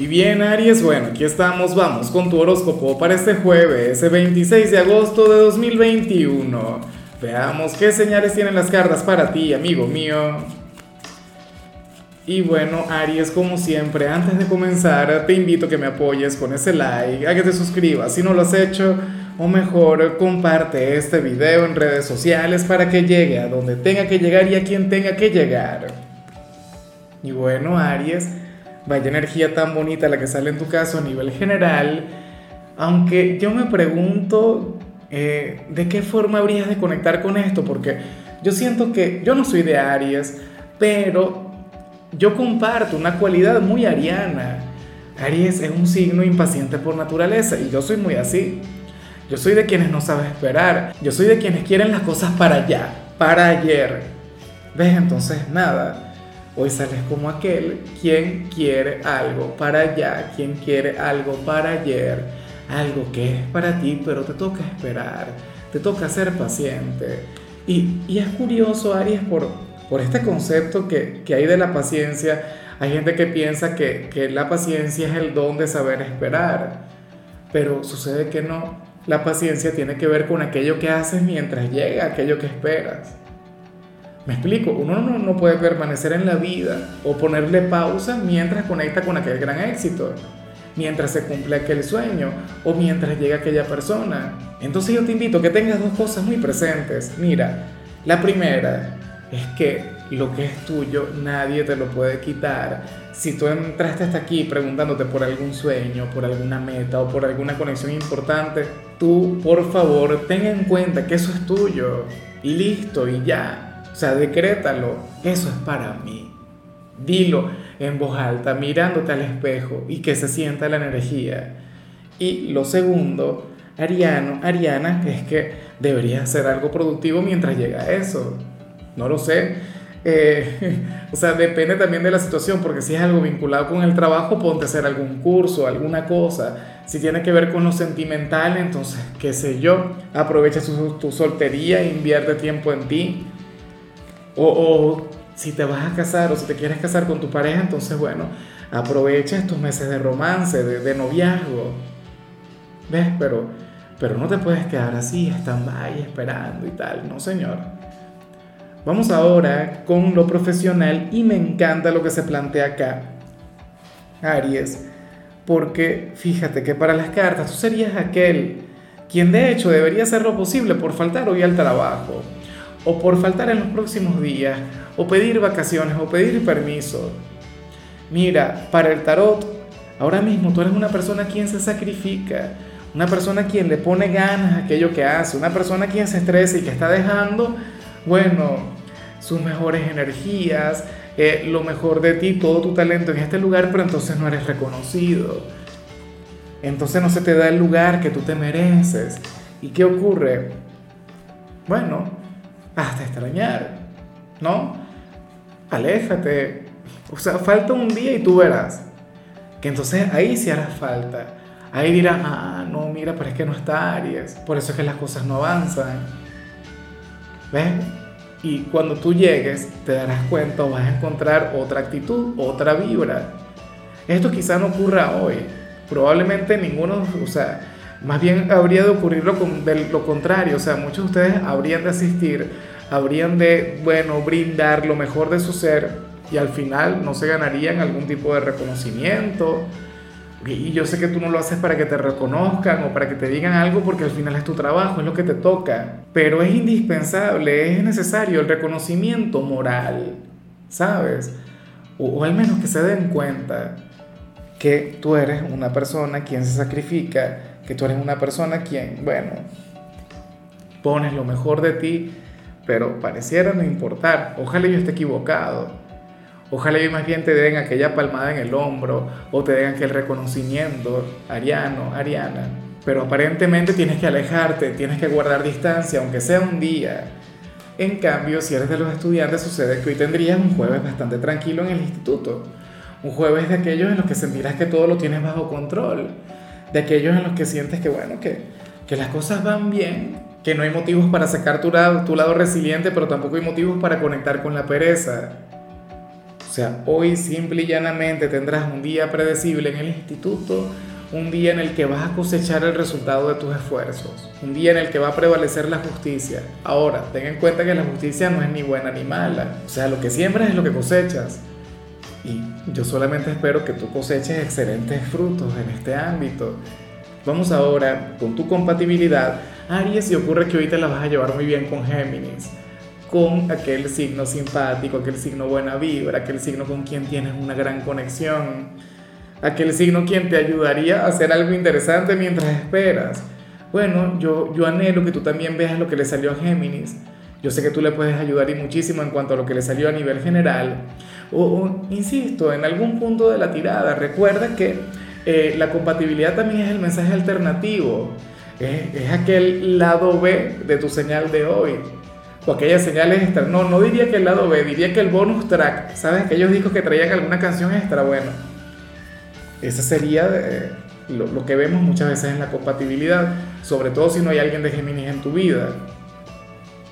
Y bien, Aries, bueno, aquí estamos, vamos con tu horóscopo para este jueves, el 26 de agosto de 2021. Veamos qué señales tienen las cartas para ti, amigo mío. Y bueno, Aries, como siempre, antes de comenzar, te invito a que me apoyes con ese like, a que te suscribas si no lo has hecho, o mejor, comparte este video en redes sociales para que llegue a donde tenga que llegar y a quien tenga que llegar. Y bueno, Aries, vaya energía tan bonita la que sale en tu caso a nivel general, aunque yo me pregunto eh, de qué forma habrías de conectar con esto, porque yo siento que yo no soy de Aries, pero yo comparto una cualidad muy ariana. Aries es un signo impaciente por naturaleza y yo soy muy así. Yo soy de quienes no saben esperar. Yo soy de quienes quieren las cosas para allá, para ayer. ¿Ves? Entonces, nada. Hoy sales como aquel quien quiere algo para allá, quien quiere algo para ayer, algo que es para ti, pero te toca esperar, te toca ser paciente. Y, es curioso, Aries, por, por este concepto que, que, hay de la paciencia. Hay gente que piensa que, que la paciencia es el don de saber esperar, pero sucede que no. La paciencia tiene que ver con aquello que haces mientras llega aquello que esperas. Me explico, uno no, no, puede permanecer en la vida o ponerle pausa mientras conecta con aquel gran éxito, mientras se cumple aquel sueño o mientras llega aquella persona. Entonces yo te invito a que tengas dos cosas muy presentes. Mira, la primera es que lo que es tuyo nadie te lo puede quitar. Si tú entraste hasta aquí preguntándote por algún sueño, por alguna meta o por alguna conexión importante, tú por favor ten en cuenta que eso es tuyo y listo y ya o sea, decrétalo, eso es para mí. Dilo en voz alta, mirándote al espejo y que se sienta la energía. Y lo segundo, Ariano, Ariana, es que deberías hacer algo productivo mientras llega eso. No lo sé. Eh, o sea, depende también de la situación, porque si es algo vinculado con el trabajo, ponte a hacer algún curso, alguna cosa. Si tiene que ver con lo sentimental, entonces, qué sé yo, aprovecha tu, soltería, invierte tiempo en ti. O, si te vas a casar o si te quieres casar con tu pareja, entonces bueno, aprovecha estos meses de romance, de, noviazgo. ¿Ves? Pero, pero no te puedes quedar así, estando ahí esperando y tal. No, señor. Vamos ahora con lo profesional y me encanta lo que se plantea acá. Aries, porque fíjate que para las cartas tú serías aquel quien de hecho debería hacer lo posible por faltar hoy al trabajo o por faltar en los próximos días, o pedir vacaciones, o pedir permiso. Mira, para el tarot, ahora mismo tú eres una persona quien se sacrifica, una persona quien le pone ganas a aquello que hace, una persona quien se estresa y que está dejando, bueno, sus mejores energías, eh, lo mejor de ti, todo tu talento en este lugar, pero entonces no eres reconocido. Entonces no se te da el lugar que tú te mereces. ¿Y qué ocurre? Bueno, hasta extrañar, ¿no? Aléjate. O sea, falta un día y tú verás. Que entonces ahí sí hará falta. Ahí dirás, ah, no, mira, pero es que no está Aries. Por eso es que las cosas no avanzan. ¿Ves? Y cuando tú llegues, te darás cuenta o vas a encontrar otra actitud, otra vibra. Esto quizá no ocurra hoy. Probablemente ninguno, o sea, más bien habría de ocurrir lo, lo contrario, o sea, muchos de ustedes habrían de asistir, habrían de, bueno, brindar lo mejor de su ser y al final no se ganarían algún tipo de reconocimiento. Y yo sé que tú no lo haces para que te reconozcan o para que te digan algo porque al final es tu trabajo, es lo que te toca. Pero es indispensable, es necesario el reconocimiento moral, ¿sabes? O, o al menos que se den cuenta que tú eres una persona quien se sacrifica, que tú eres una persona quien, bueno, pones lo mejor de ti, pero pareciera no importar. Ojalá yo esté equivocado. Ojalá yo más bien te den aquella palmada en el hombro o te den aquel reconocimiento, Ariano, Ariana. Pero aparentemente tienes que alejarte, tienes que guardar distancia, aunque sea un día. En cambio, si eres de los estudiantes, sucede que hoy tendrías un jueves bastante tranquilo en el instituto. Un jueves de aquellos en los que sentirás que todo lo tienes bajo control de aquellos en los que sientes que, bueno, que, que las cosas van bien, que no hay motivos para sacar tu lado, tu lado resiliente, pero tampoco hay motivos para conectar con la pereza. O sea, hoy simple y llanamente tendrás un día predecible en el instituto, un día en el que vas a cosechar el resultado de tus esfuerzos, un día en el que va a prevalecer la justicia. Ahora, ten en cuenta que la justicia no es ni buena ni mala, o sea, lo que siembras es lo que cosechas. Y yo solamente espero que tú coseches excelentes frutos en este ámbito. Vamos ahora con tu compatibilidad. Aries, y ocurre que te la vas a llevar muy bien con Géminis con aquel signo simpático, aquel signo buena vibra, aquel signo con quien tienes una gran conexión, aquel signo quien te ayudaría a hacer algo interesante mientras esperas. Bueno, yo, yo anhelo que tú también veas lo que le salió a Géminis. Yo sé que tú le puedes ayudar y muchísimo en cuanto a lo que le salió a nivel general. O, insisto, en algún punto de la tirada, recuerda que eh, la compatibilidad también es el mensaje alternativo. es aquel lado B de tu señal de hoy o aquellas señales extra. No, no diría que el lado B, diría que el bonus track, ¿sabes? Aquellos discos que traían alguna canción extra, bueno. Ese sería eh, lo, que vemos muchas veces en la compatibilidad, sobre todo si no hay alguien de Géminis en tu vida.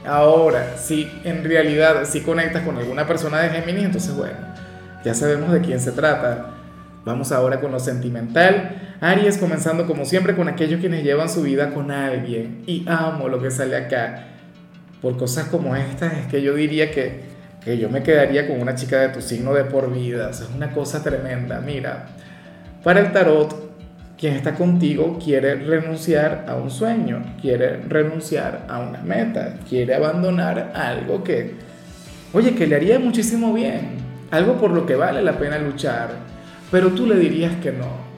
Ahora, si en realidad si conectas con alguna persona de Géminis, entonces bueno, ya sabemos de quién se trata. Vamos ahora con lo sentimental. Aries comenzando como siempre con aquellos quienes llevan su vida con alguien. Y amo lo que sale acá por cosas como estas es que yo diría que, que yo me quedaría con una chica de tu signo de por vida. es una cosa tremenda. Mira, para el tarot, quien está contigo quiere renunciar a un sueño, quiere renunciar a una meta, quiere abandonar algo que, oye, que le haría muchísimo bien, algo por lo que vale la pena luchar, pero tú le dirías que no.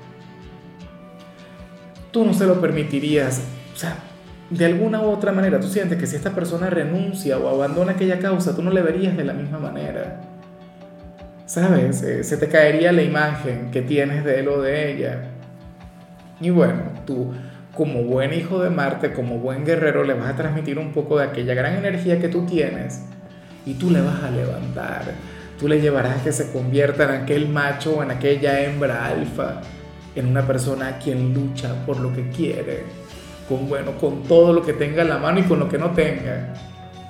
Tú no se lo permitirías. O sea, de alguna u otra manera tú sientes que si esta persona renuncia o abandona aquella causa, tú no le verías de la misma manera. ¿Sabes? Eh, se te caería la imagen que tienes de él o de ella. Y bueno, tú como buen hijo de Marte, como buen guerrero, le vas a transmitir un poco de aquella gran energía que tú tienes y tú le vas a levantar. Tú le llevarás a que se convierta en aquel macho o en aquella hembra alfa, en una persona quien lucha por lo que quiere con, bueno, con todo lo que tenga en la mano y con lo que no tenga,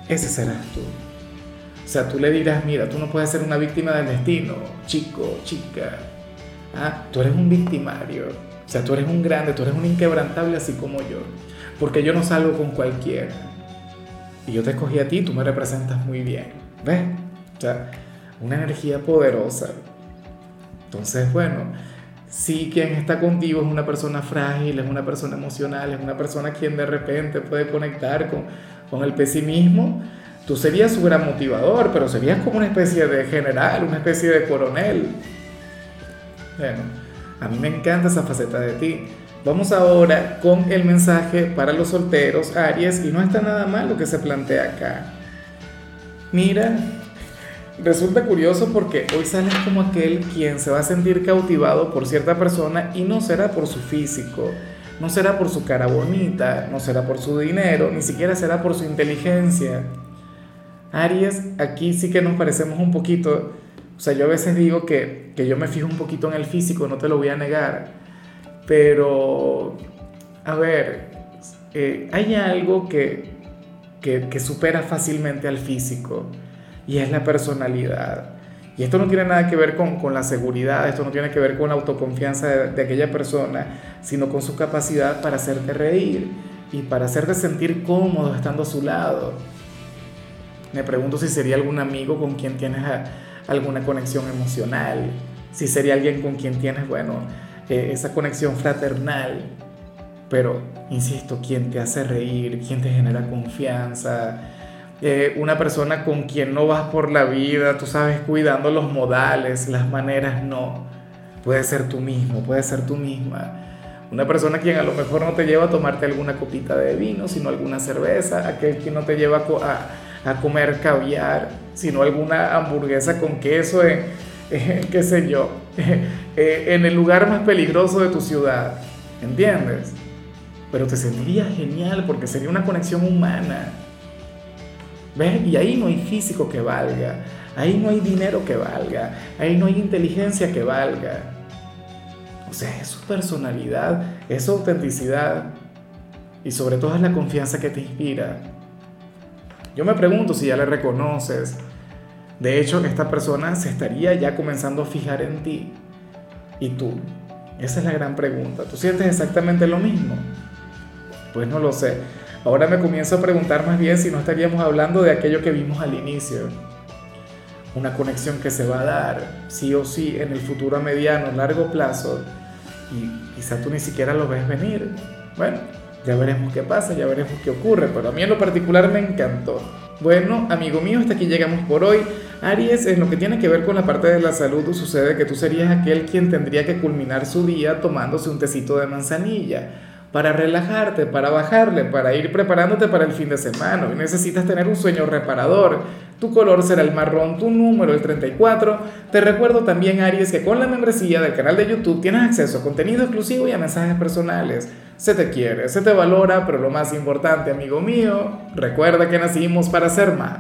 ese serás tú. O sea, tú le dirás, mira, tú no puedes ser una víctima del destino, chico, chica. Ah, tú eres un victimario. O sea, tú eres un grande, tú eres un inquebrantable así como yo. Porque yo no salgo con cualquiera. Y yo te escogí a ti, tú me representas muy bien. ¿Ves? O sea, una energía poderosa. Entonces, bueno, si quien está contigo es una persona frágil, es una persona emocional, es una persona quien de repente puede conectar con, con el pesimismo, tú serías su gran motivador, pero serías como una especie de general, una especie de coronel. Bueno, a mí me encanta esa faceta de ti. Vamos ahora con el mensaje para los solteros, Aries, y no está nada mal lo que se plantea acá. Mira, resulta curioso porque hoy sales como aquel quien se va a sentir cautivado por cierta persona y no será por su físico, no será por su cara bonita, no será por su dinero, ni siquiera será por su inteligencia. Aries, aquí sí que nos parecemos un poquito, o sea, yo a veces digo que, yo me fijo un poquito en el físico, no te lo voy a negar, pero, a ver, eh, hay algo que, que, que supera fácilmente al físico y es la personalidad. Y esto no tiene nada que ver con, con la seguridad, esto no tiene que ver con la autoconfianza de, aquella persona, sino con su capacidad para hacerte reír y para hacerte sentir cómodo estando a su lado. Me pregunto si sería algún amigo con quien tienes alguna conexión emocional, si sería alguien con quien tienes, bueno, eh, esa conexión fraternal. Pero, insisto, quien te hace reír, quien te genera confianza, eh, una persona con quien no vas por la vida, tú sabes, cuidando los modales, las maneras, no. Puede ser tú mismo, puede ser tú misma. Una persona quien a lo mejor no te lleva a tomarte alguna copita de vino, sino alguna cerveza, aquel que no te lleva a, a comer caviar, sino alguna hamburguesa con queso en, qué sé yo, eh, en el lugar más peligroso de tu ciudad, ¿entiendes? Pero te sentirías genial porque sería una conexión humana. ¿Ves? Y ahí no hay físico que valga, ahí no hay dinero que valga, ahí no hay inteligencia que valga. O sea, es su personalidad, es su autenticidad y sobre todo es la confianza que te inspira. Yo me pregunto si ya le reconoces. De hecho, esta persona se estaría ya comenzando a fijar en ti. ¿Y tú? Esa es la gran pregunta. ¿Tú sientes exactamente lo mismo? Pues no lo sé. Ahora me comienzo a preguntar más bien si no estaríamos hablando de aquello que vimos al inicio. Una conexión que se va a dar, sí o sí, en el futuro a mediano, largo plazo. Y quizá tú ni siquiera lo ves venir. Bueno, ya veremos qué pasa, ya veremos qué ocurre, pero a mí en lo particular me encantó. Bueno, amigo mío, hasta aquí llegamos por hoy. Aries, en lo que tiene que ver con la parte de la salud, sucede que tú serías aquel quien tendría que culminar su día tomándose un tecito de manzanilla para relajarte, para bajarle, para ir preparándote para el fin de semana. Y necesitas tener un sueño reparador. Tu color será el marrón, tu número el 34. Te recuerdo también, Aries, que con la membresía del canal de YouTube tienes acceso a contenido exclusivo y a mensajes personales. Se te quiere, se te valora, pero lo más importante, amigo mío, recuerda que nacimos para ser más.